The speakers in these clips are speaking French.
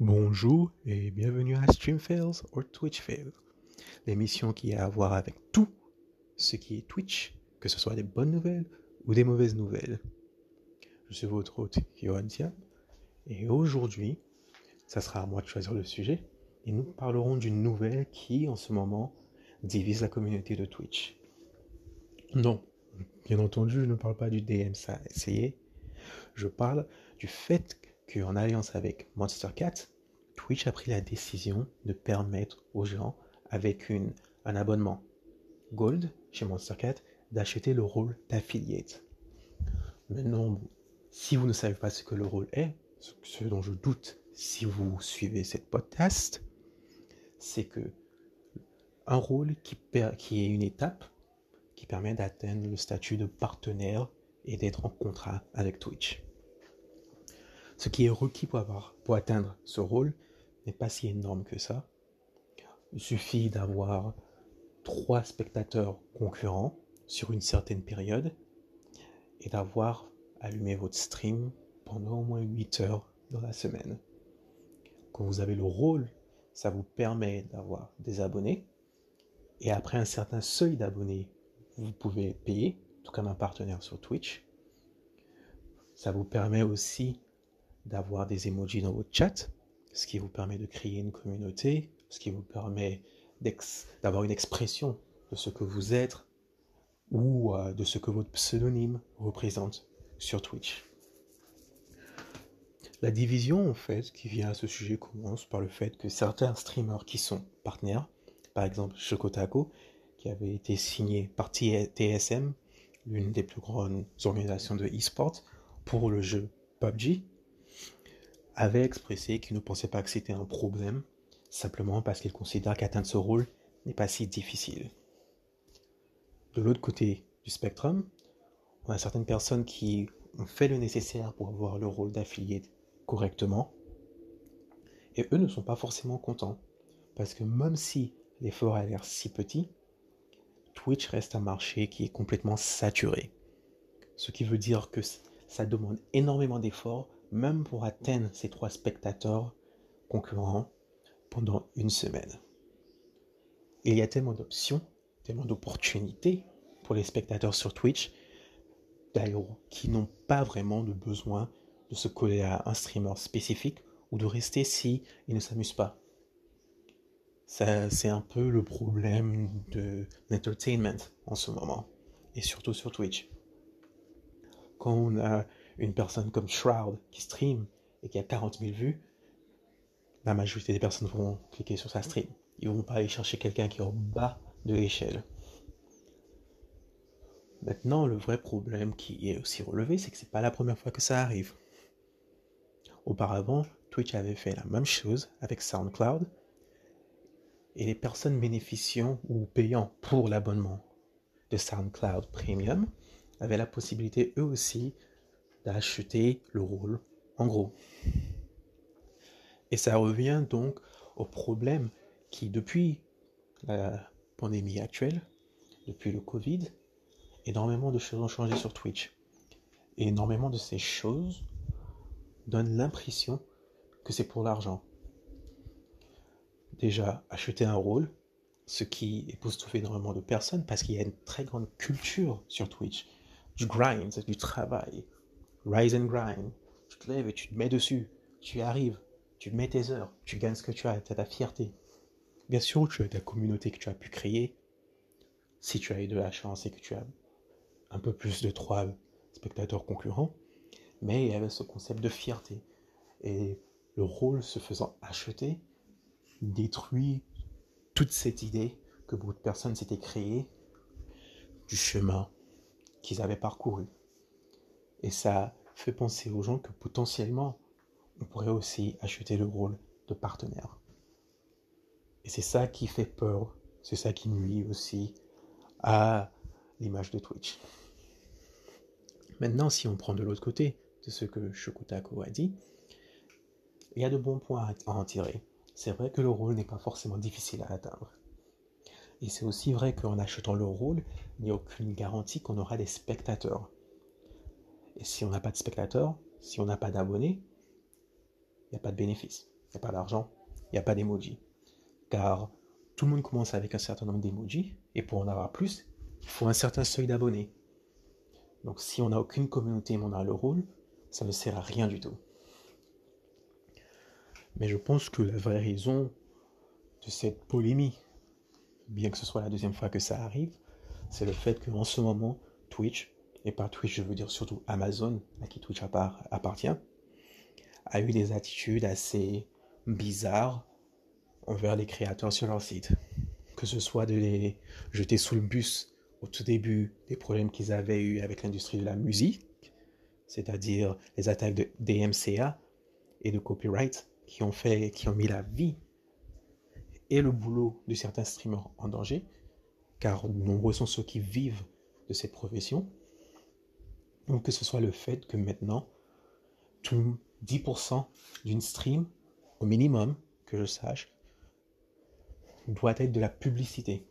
Bonjour et bienvenue à Stream Fails ou Twitch Fails, l'émission qui a à voir avec tout ce qui est Twitch, que ce soit des bonnes nouvelles ou des mauvaises nouvelles. Je suis votre hôte Johan Thiam et aujourd'hui, ça sera à moi de choisir le sujet et nous parlerons d'une nouvelle qui en ce moment divise la communauté de Twitch. Non, bien entendu, je ne parle pas du DM, ça essayé. Je parle du fait qu'en alliance avec Monster Cat, Twitch a pris la décision de permettre aux gens avec une, un abonnement Gold chez Monster Cat d'acheter le rôle d'affiliate. Maintenant, si vous ne savez pas ce que le rôle est, ce dont je doute si vous suivez cette podcast, c'est que un rôle qui, qui est une étape qui permet d'atteindre le statut de partenaire et d'être en contrat avec Twitch. Ce qui est requis pour, avoir, pour atteindre ce rôle n'est pas si énorme que ça. Il suffit d'avoir trois spectateurs concurrents sur une certaine période et d'avoir allumé votre stream pendant au moins 8 heures dans la semaine. Quand vous avez le rôle, ça vous permet d'avoir des abonnés et après un certain seuil d'abonnés, vous pouvez payer, tout comme un partenaire sur Twitch. Ça vous permet aussi d'avoir des emojis dans votre chat, ce qui vous permet de créer une communauté, ce qui vous permet d'avoir une expression de ce que vous êtes ou euh, de ce que votre pseudonyme représente sur Twitch. La division, en fait, qui vient à ce sujet commence par le fait que certains streamers qui sont partenaires, par exemple Chocotaco, qui avait été signé par TSM, l'une des plus grandes organisations de e-sport, pour le jeu PUBG, avait expressé qu'il ne pensait pas que c'était un problème, simplement parce qu'il considère qu'atteindre ce rôle n'est pas si difficile. De l'autre côté du spectrum, on a certaines personnes qui ont fait le nécessaire pour avoir le rôle d'affilié correctement, et eux ne sont pas forcément contents, parce que même si l'effort a l'air si petit, Twitch reste un marché qui est complètement saturé. Ce qui veut dire que ça demande énormément d'efforts même pour atteindre ces trois spectateurs concurrents pendant une semaine. Il y a tellement d'options, tellement d'opportunités pour les spectateurs sur Twitch, d'ailleurs, qui n'ont pas vraiment de besoin de se coller à un streamer spécifique ou de rester si ne s'amusent pas. c'est un peu le problème de l'entertainment en ce moment, et surtout sur Twitch. Quand on a une personne comme Shroud qui stream et qui a 40 000 vues, la majorité des personnes vont cliquer sur sa stream. Ils vont pas aller chercher quelqu'un qui est au bas de l'échelle. Maintenant, le vrai problème qui est aussi relevé, c'est que c'est pas la première fois que ça arrive. Auparavant, Twitch avait fait la même chose avec SoundCloud et les personnes bénéficiant ou payant pour l'abonnement de SoundCloud Premium avaient la possibilité eux aussi d'acheter le rôle, en gros. Et ça revient donc au problème qui, depuis la pandémie actuelle, depuis le Covid, énormément de choses ont changé sur Twitch. Et énormément de ces choses donnent l'impression que c'est pour l'argent. Déjà, acheter un rôle, ce qui époustouffe énormément de personnes parce qu'il y a une très grande culture sur Twitch, du grind, du travail, rise and grind. Tu te lèves et tu te mets dessus. Tu y arrives. Tu mets tes heures. Tu gagnes ce que tu as. Tu as ta fierté. Bien sûr, tu as ta communauté que tu as pu créer. Si tu as eu de la chance et que tu as un peu plus de trois spectateurs concurrents. Mais il y avait ce concept de fierté. Et le rôle se faisant acheter détruit toute cette idée que beaucoup de personnes s'étaient créées du chemin qu'ils avaient parcouru. Et ça fait penser aux gens que potentiellement, on pourrait aussi acheter le rôle de partenaire. Et c'est ça qui fait peur, c'est ça qui nuit aussi à l'image de Twitch. Maintenant, si on prend de l'autre côté de ce que Shokutako a dit, il y a de bons points à en tirer. C'est vrai que le rôle n'est pas forcément difficile à atteindre. Et c'est aussi vrai qu'en achetant le rôle, il n'y a aucune garantie qu'on aura des spectateurs. Et si on n'a pas de spectateurs, si on n'a pas d'abonnés, il n'y a pas de bénéfice. il n'y a pas d'argent, il n'y a pas d'emoji. Car tout le monde commence avec un certain nombre d'emojis, et pour en avoir plus, il faut un certain seuil d'abonnés. Donc si on n'a aucune communauté mais on a le rôle, ça ne sert à rien du tout. Mais je pense que la vraie raison de cette polémique, bien que ce soit la deuxième fois que ça arrive, c'est le fait qu'en ce moment, Twitch, et par Twitch je veux dire surtout Amazon, à qui Twitch appartient, a eu des attitudes assez bizarres envers les créateurs sur leur site. Que ce soit de les jeter sous le bus au tout début des problèmes qu'ils avaient eu avec l'industrie de la musique, c'est-à-dire les attaques de DMCA et de copyright qui ont fait, qui ont mis la vie et le boulot de certains streamers en danger, car nombreux sont ceux qui vivent de cette profession. Que ce soit le fait que maintenant, tout 10% d'une stream, au minimum, que je sache, doit être de la publicité.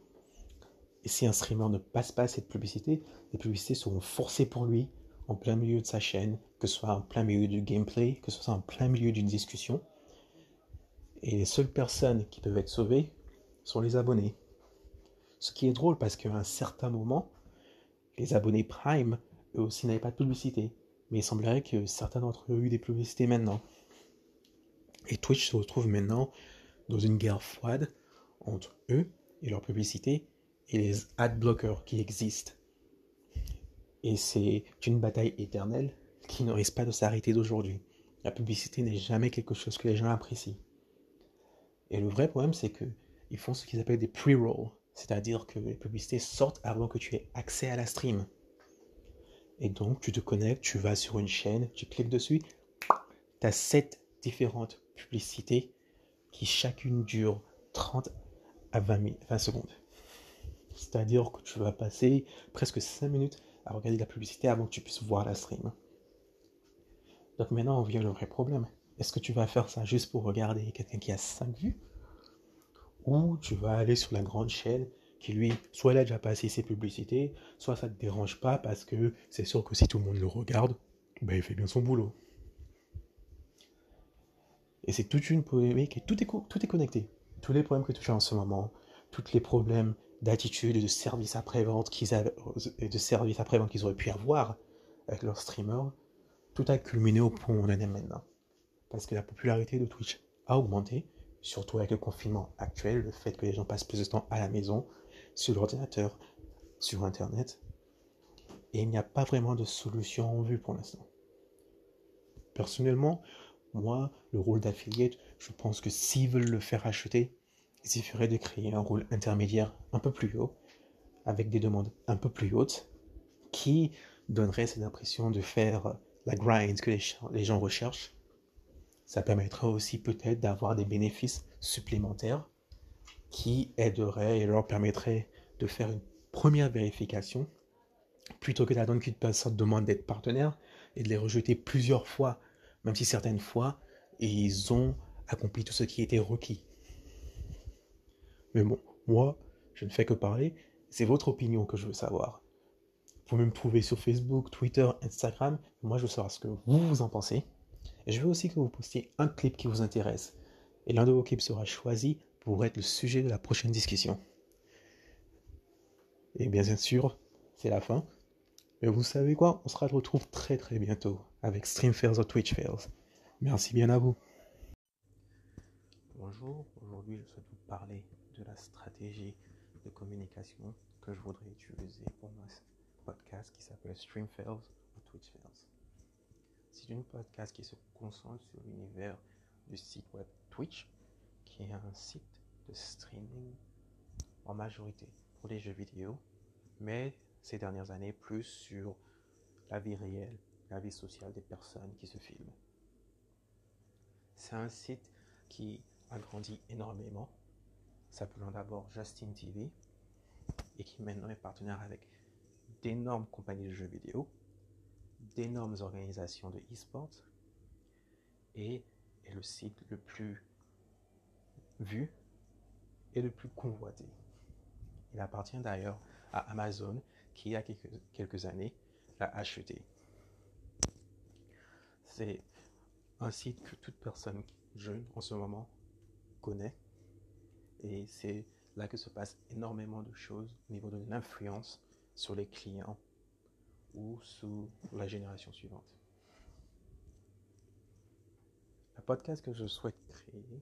Et si un streamer ne passe pas cette publicité, les publicités seront forcées pour lui en plein milieu de sa chaîne, que ce soit en plein milieu du gameplay, que ce soit en plein milieu d'une discussion. Et les seules personnes qui peuvent être sauvées sont les abonnés. Ce qui est drôle parce qu'à un certain moment, les abonnés Prime, eux aussi, n'avaient pas de publicité. Mais il semblerait que certains d'entre eux aient eu des publicités maintenant. Et Twitch se retrouve maintenant dans une guerre froide entre eux et leur publicité et les ad blockers qui existent. Et c'est une bataille éternelle qui ne risque pas de s'arrêter d'aujourd'hui. La publicité n'est jamais quelque chose que les gens apprécient. Et le vrai problème, c'est qu'ils font ce qu'ils appellent des pre-rolls, c'est-à-dire que les publicités sortent avant que tu aies accès à la stream. Et donc, tu te connectes, tu vas sur une chaîne, tu cliques dessus, tu as sept différentes publicités qui chacune dure 30 à 20, 20 secondes. C'est-à-dire que tu vas passer presque 5 minutes à regarder la publicité avant que tu puisses voir la stream. Donc maintenant, on vient le vrai problème. Est-ce que tu vas faire ça juste pour regarder quelqu'un qui a 5 vues? Ou tu vas aller sur la grande chaîne qui lui, soit il a déjà passé ses publicités, soit ça ne te dérange pas parce que c'est sûr que si tout le monde le regarde, ben il fait bien son boulot. Et c'est toute une polémique et tout est, tout est connecté. Tous les problèmes que tu as en ce moment, tous les problèmes d'attitude et de service après-vente qu'ils de service après-vente qu'ils auraient pu avoir avec leurs streamers, tout a culminé au point où on en est maintenant. Parce que la popularité de Twitch a augmenté, surtout avec le confinement actuel, le fait que les gens passent plus de temps à la maison, sur l'ordinateur, sur Internet. Et il n'y a pas vraiment de solution en vue pour l'instant. Personnellement, moi, le rôle d'affiliate, je pense que s'ils veulent le faire acheter, il suffirait de créer un rôle intermédiaire un peu plus haut, avec des demandes un peu plus hautes, qui donnerait cette impression de faire la grind que les gens recherchent. Ça permettrait aussi peut-être d'avoir des bénéfices supplémentaires qui aideraient et leur permettraient de faire une première vérification plutôt que d'attendre qu'une personne demande d'être partenaire et de les rejeter plusieurs fois, même si certaines fois, ils ont accompli tout ce qui était requis. Mais bon, moi, je ne fais que parler. C'est votre opinion que je veux savoir. Vous pouvez me trouver sur Facebook, Twitter, Instagram. Moi, je veux savoir ce que vous, en pensez. Je veux aussi que vous postiez un clip qui vous intéresse. Et l'un de vos clips sera choisi pour être le sujet de la prochaine discussion. Et bien sûr, c'est la fin. Mais vous savez quoi? On se retrouve très très bientôt avec Stream Fails ou Twitch Fails. Merci bien à vous. Bonjour, aujourd'hui je souhaite vous parler de la stratégie de communication que je voudrais utiliser pour mon podcast qui s'appelle Stream Fails ou Twitch Fails. C'est une podcast qui se concentre sur l'univers du site web Twitch, qui est un site de streaming en majorité pour les jeux vidéo, mais ces dernières années plus sur la vie réelle, la vie sociale des personnes qui se filment. C'est un site qui a grandi énormément s'appelant d'abord Justin TV et qui maintenant est partenaire avec d'énormes compagnies de jeux vidéo, d'énormes organisations de e-sport et est le site le plus vu le plus convoité. Il appartient d'ailleurs à Amazon qui, il y a quelques, années, l'a acheté. C'est un site que toute personne jeune en ce moment connaît. Et c'est là que se passe énormément de choses au niveau de l'influence sur les clients ou sous la génération suivante. Le podcast que je souhaite créer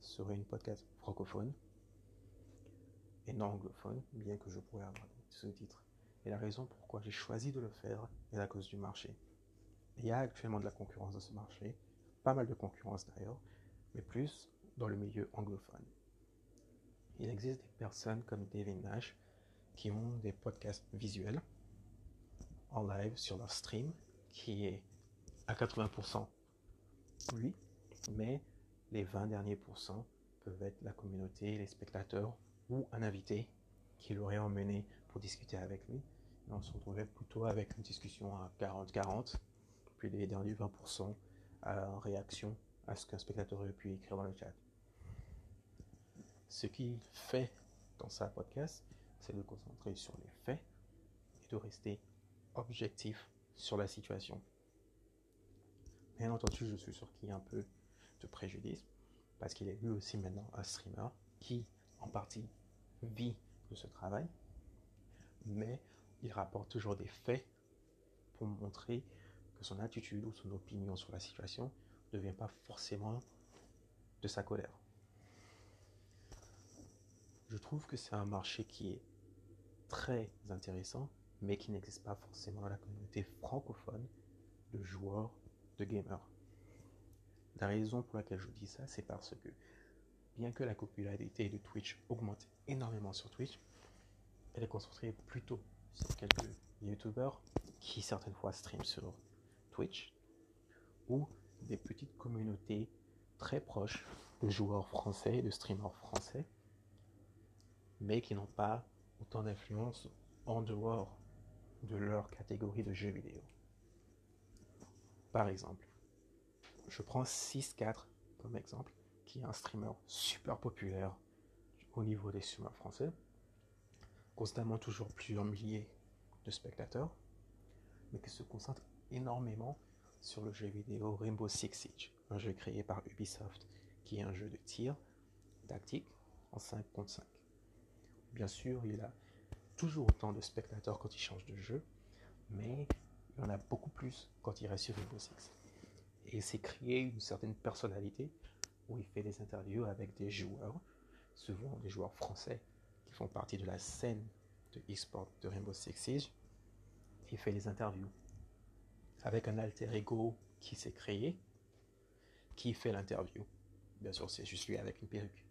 serait une podcast francophone et non anglophone, bien que je pourrais avoir des sous-titres. Et la raison pourquoi j'ai choisi de le faire est à cause du marché. Il y a actuellement de la concurrence dans ce marché, pas mal de concurrence d'ailleurs, mais plus dans le milieu anglophone. Il existe des personnes comme David Nash qui ont des podcasts visuels en live sur leur stream, qui est à 80% lui, mais les 20 derniers pourcents peuvent être la communauté, les spectateurs ou un invité qui l'aurait emmené pour discuter avec lui. On se retrouvait plutôt avec une discussion à 40-40, puis les derniers 20% en réaction à ce qu'un spectateur aurait pu écrire dans le chat. Ce qu'il fait dans sa podcast, c'est de concentrer sur les faits et de rester objectif sur la situation. Bien entendu, je suis sûr qu'il y a un peu de préjudice, parce qu'il est lui aussi maintenant un streamer qui, en partie, vit de ce travail, mais il rapporte toujours des faits pour montrer que son attitude ou son opinion sur la situation ne vient pas forcément de sa colère. Je trouve que c'est un marché qui est très intéressant, mais qui n'existe pas forcément dans la communauté francophone de joueurs de gamers. La raison pour laquelle je dis ça, c'est parce que bien que la popularité de Twitch augmente énormément sur Twitch, elle est concentrée plutôt sur quelques YouTubers qui certaines fois streament sur Twitch ou des petites communautés très proches de joueurs français, de streamers français, mais qui n'ont pas autant d'influence en dehors de leur catégorie de jeux vidéo. Par exemple, je prends 6-4 comme exemple, qui est un streamer super populaire au niveau des streamers français, constamment toujours plusieurs milliers de spectateurs, mais qui se concentre énormément sur le jeu vidéo Rainbow Six Siege, un jeu créé par Ubisoft, qui est un jeu de tir tactique en 5 contre 5. Bien sûr, il a toujours autant de spectateurs quand il change de jeu, mais il en a beaucoup plus quand il reste sur Rainbow Six. Et c'est créé une certaine personnalité où il fait des interviews avec des joueurs, souvent des joueurs français qui font partie de la scène de e-sport de Rainbow Six Siege. Il fait des interviews avec un alter ego qui s'est créé, qui fait l'interview. Bien sûr, c'est juste lui avec une perruque.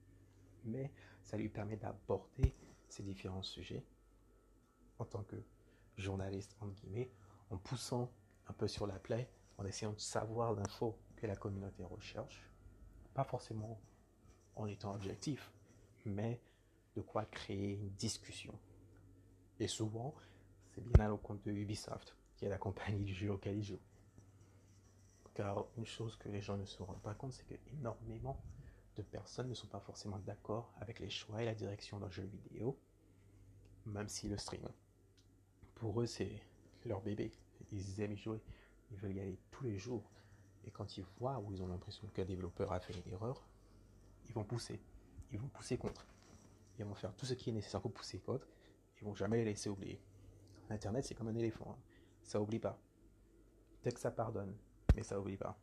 Mais ça lui permet d'aborder ces différents sujets en tant que journaliste, entre guillemets, en poussant un peu sur la plaie, en essayant de savoir l'info que la communauté recherche, pas forcément en étant objectif, mais de quoi créer une discussion. Et souvent, c'est bien à l'encontre de Ubisoft, qui est la compagnie du jeu auquel ils jouent. Car une chose que les gens ne se rendent pas compte, c'est que énormément de personnes ne sont pas forcément d'accord avec les choix et la direction d'un jeu vidéo, même s'ils le streament pour eux, c'est leur bébé. Ils aiment y jouer. Ils veulent y aller tous les jours. Et quand ils voient ou ils ont l'impression qu'un développeur a fait une erreur, ils vont pousser. Ils vont pousser contre. Ils vont faire tout ce qui est nécessaire pour pousser contre. Ils vont jamais les laisser oublier. Internet, c'est comme un éléphant. Hein. Ça oublie pas. Peut-être que ça pardonne, mais ça oublie pas.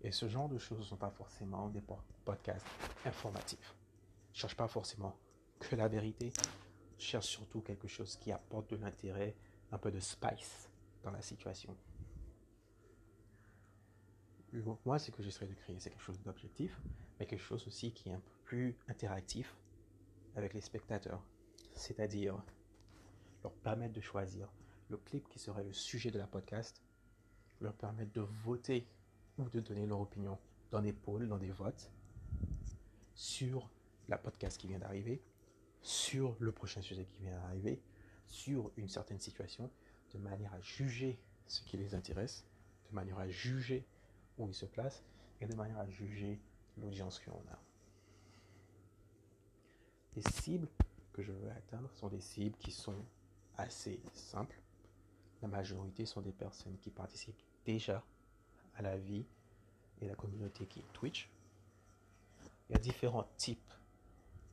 Et ce genre de choses ne sont pas forcément des podcasts informatifs. Je cherche pas forcément que la vérité, cherche surtout quelque chose qui apporte de l'intérêt, un peu de spice dans la situation. Moi, ce que j'essaierai de créer, c'est quelque chose d'objectif, mais quelque chose aussi qui est un peu plus interactif avec les spectateurs. C'est-à-dire leur permettre de choisir le clip qui serait le sujet de la podcast, leur permettre de voter ou de donner leur opinion dans des polls, dans des votes, sur la podcast qui vient d'arriver, sur le prochain sujet qui vient d'arriver, sur une certaine situation, de manière à juger ce qui les intéresse, de manière à juger où ils se placent et de manière à juger l'audience que l'on a. Les cibles que je veux atteindre sont des cibles qui sont assez simples. La majorité sont des personnes qui participent déjà à la vie et la communauté qui est Twitch, il y a différents types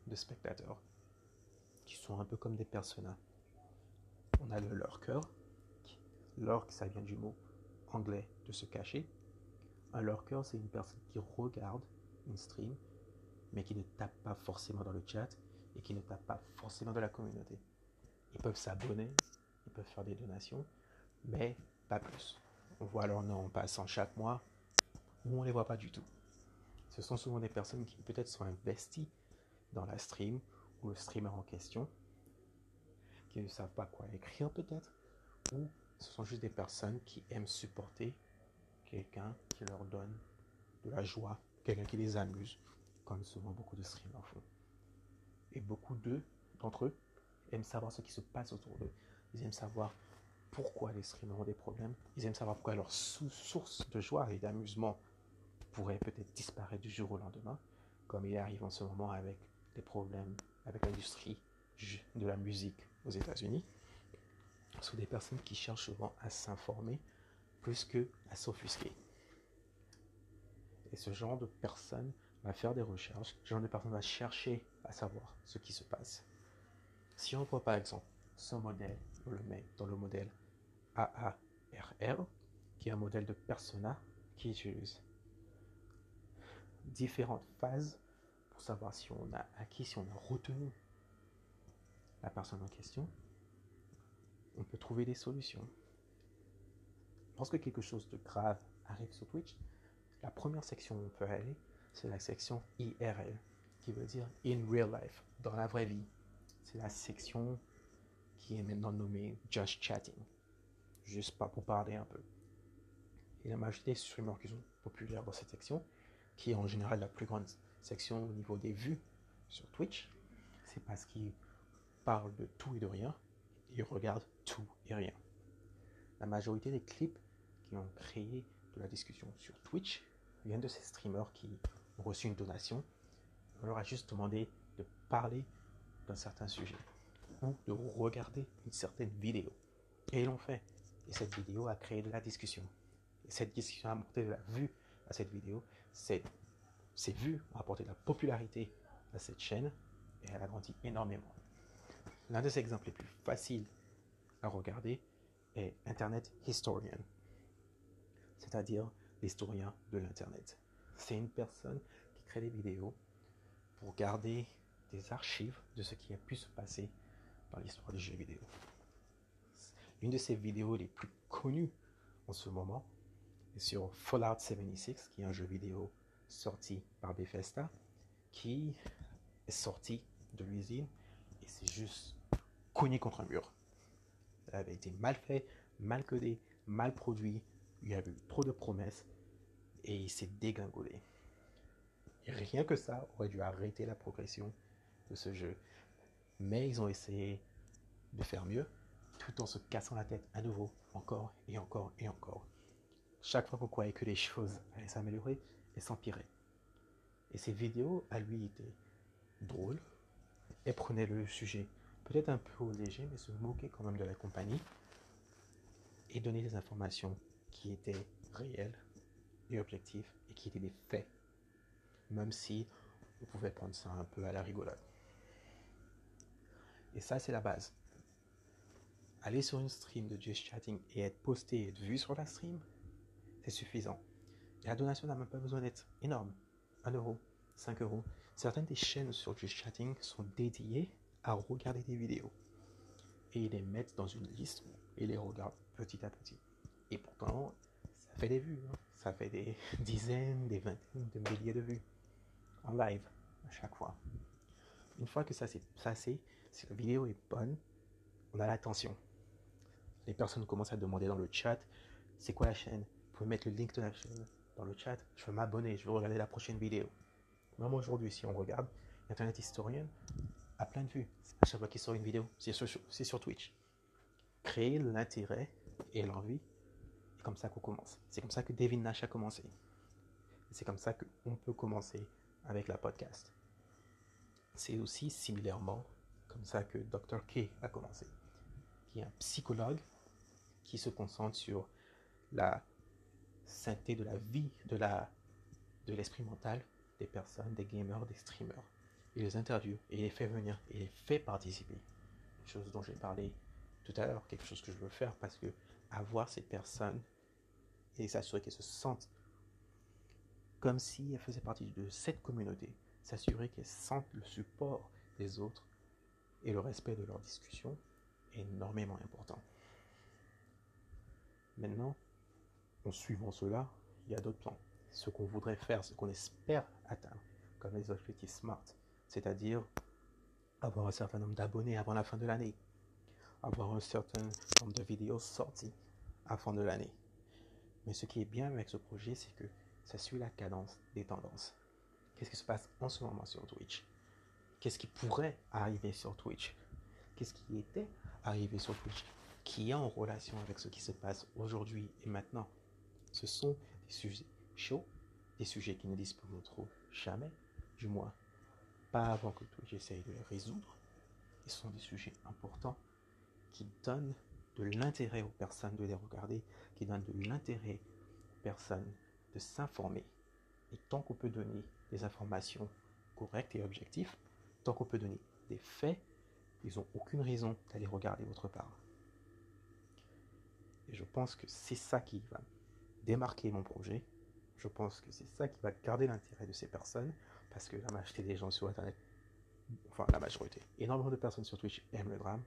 de spectateurs qui sont un peu comme des personnages. On a le lurker. Lurk, ça vient du mot anglais de se cacher. Un lurker, c'est une personne qui regarde une stream, mais qui ne tape pas forcément dans le chat et qui ne tape pas forcément dans la communauté. Ils peuvent s'abonner, ils peuvent faire des donations, mais pas plus. On voit leur nom en passant chaque mois, ou on ne les voit pas du tout. Ce sont souvent des personnes qui peut-être sont investies dans la stream ou le streamer en question, qui ne savent pas quoi écrire peut-être, ou ce sont juste des personnes qui aiment supporter quelqu'un qui leur donne de la joie, quelqu'un qui les amuse, comme souvent beaucoup de streamers font. Et beaucoup d'eux, d'entre eux, aiment savoir ce qui se passe autour d'eux. Ils aiment savoir pourquoi les streamers ont des problèmes. Ils aiment savoir pourquoi leur source de joie et d'amusement pourrait peut-être disparaître du jour au lendemain, comme il arrive en ce moment avec les problèmes avec l'industrie de la musique aux États-Unis. Ce sont des personnes qui cherchent souvent à s'informer plus que à s'offusquer. Et ce genre de personne va faire des recherches, ce genre de personne va chercher à savoir ce qui se passe. Si on voit par exemple ce modèle, on le met dans le modèle AARR, qui est un modèle de persona qui utilise différentes phases pour savoir si on a acquis, si on a retenu la personne en question, on peut trouver des solutions. Lorsque quelque chose de grave arrive sur Twitch, la première section où on peut aller, c'est la section IRL, qui veut dire in real life, dans la vraie vie. C'est la section qui est maintenant nommée Just Chatting, juste pas pour parler un peu. Et la majorité des streamers qui sont populaires dans cette section, qui est en général la plus grande section au niveau des vues sur Twitch, c'est parce qu'ils parlent de tout et de rien, ils regardent tout et rien. La majorité des clips ont créé de la discussion sur Twitch viennent de ces streamers qui ont reçu une donation. On leur a juste demandé de parler d'un certain sujet ou de regarder une certaine vidéo. Et ils l'ont fait. Et cette vidéo a créé de la discussion. Et cette discussion a apporté de la vue à cette vidéo. Cette, ces vues ont apporté de la popularité à cette chaîne et elle a grandi énormément. L'un des exemples les plus faciles à regarder est Internet Historian, c'est-à-dire l'historien de l'Internet. C'est une personne qui crée des vidéos pour garder des archives de ce qui a pu se passer dans l'histoire des jeux vidéo. Une de ses vidéos les plus connues en ce moment est sur Fallout 76, qui est un jeu vidéo sorti par Bethesda, qui est sorti de l'usine et c'est juste cogné contre un mur. Ça avait été mal fait, mal codé, mal produit, il y avait trop de promesses et il s'est dégringolé. Et rien que ça aurait dû arrêter la progression de ce jeu. Mais ils ont essayé de faire mieux tout en se cassant la tête à nouveau, encore et encore et encore. Chaque fois qu'on croyait que les choses allaient s'améliorer, elles s'empiraient. Et ces vidéos, à lui, étaient drôles et prenaient le sujet peut-être un peu léger, mais se moquer quand même de la compagnie et donner des informations qui étaient réelles et objectives et qui étaient des faits, même si vous pouvez prendre ça un peu à la rigolade. Et ça, c'est la base. Aller sur une stream de Just Chatting et être posté et être vu sur la stream, c'est suffisant. La donation n'a même pas besoin d'être énorme. 1 euro, 5 euros. Certaines des chaînes sur Just Chatting sont dédiées à regarder des vidéos. Et ils les mettent dans une liste et les regardent petit à petit. Et pourtant, ça fait des vues. Hein. Ça fait des dizaines, des vingtaines de milliers de vues. En live, à chaque fois. Une fois que ça s'est passé, si la vidéo est bonne, on a l'attention. Les personnes commencent à demander dans le chat, c'est quoi la chaîne? Vous pouvez mettre le link de la chaîne dans le chat. Je veux m'abonner, je veux regarder la prochaine vidéo. Même aujourd'hui, si on regarde, Internet Historien a plein de vues à chaque fois qu'il sort une vidéo. C'est sur, sur, Twitch. Créer l'intérêt et l'envie, comme ça qu'on commence. C'est comme ça que David Nash a commencé. C'est comme ça qu'on peut commencer avec la podcast. C'est aussi similairement comme ça que Dr. K a commencé, qui est un psychologue qui se concentre sur la sainteté de la vie, de la de l'esprit mental des personnes, des gamers, des streamers. Il les interviewe il les fait venir et les fait participer. Une chose dont j'ai parlé tout à l'heure, quelque chose que je veux faire parce que avoir ces personnes et s'assurer qu'elles se sentent comme si elles faisaient partie de cette communauté, s'assurer qu'elles sentent le support des autres et le respect de leur discussion est énormément important. Maintenant, en suivant cela, il y a d'autres plans. Ce qu'on voudrait faire, ce qu'on espère atteindre, comme les objectifs SMART, c'est-à-dire avoir un certain nombre d'abonnés avant la fin de l'année, avoir un certain nombre de vidéos sorties avant de l'année. Mais ce qui est bien avec ce projet, c'est que ça suit la cadence des tendances. Qu'est-ce qui se passe en ce moment sur Twitch? Qu'est-ce qui pourrait arriver sur Twitch? Qu'est-ce qui était arrivé sur Twitch Qui est en relation avec ce qui se passe aujourd'hui et maintenant? Ce sont des sujets chauds, des sujets qui ne disparaîtront jamais, du moins pas avant que Twitch essaye de les résoudre. Ce sont des sujets importants qui donnent de l'intérêt aux personnes de les regarder, qui donnent de l'intérêt aux personnes de s'informer. Et tant qu'on peut donner des informations correctes et objectives, tant qu'on peut donner des faits, ils n'ont aucune raison d'aller regarder votre part. Et je pense que c'est ça qui va démarquer mon projet. Je pense que c'est ça qui va garder l'intérêt de ces personnes, parce que la majorité des gens sur Internet, enfin la majorité, énormément de personnes sur Twitch aiment le drame,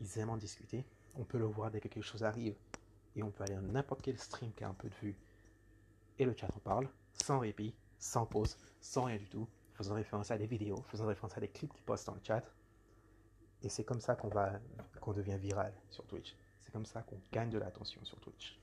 ils aiment en discuter, on peut le voir dès que quelque chose arrive, et on peut aller à n'importe quel stream qui a un peu de vue, et le chat en parle, sans répit, sans pause, sans rien du tout, faisant référence à des vidéos, faisant référence à des clips qui postent dans le chat. Et c'est comme ça qu'on va, qu'on devient viral sur Twitch. C'est comme ça qu'on gagne de l'attention sur Twitch.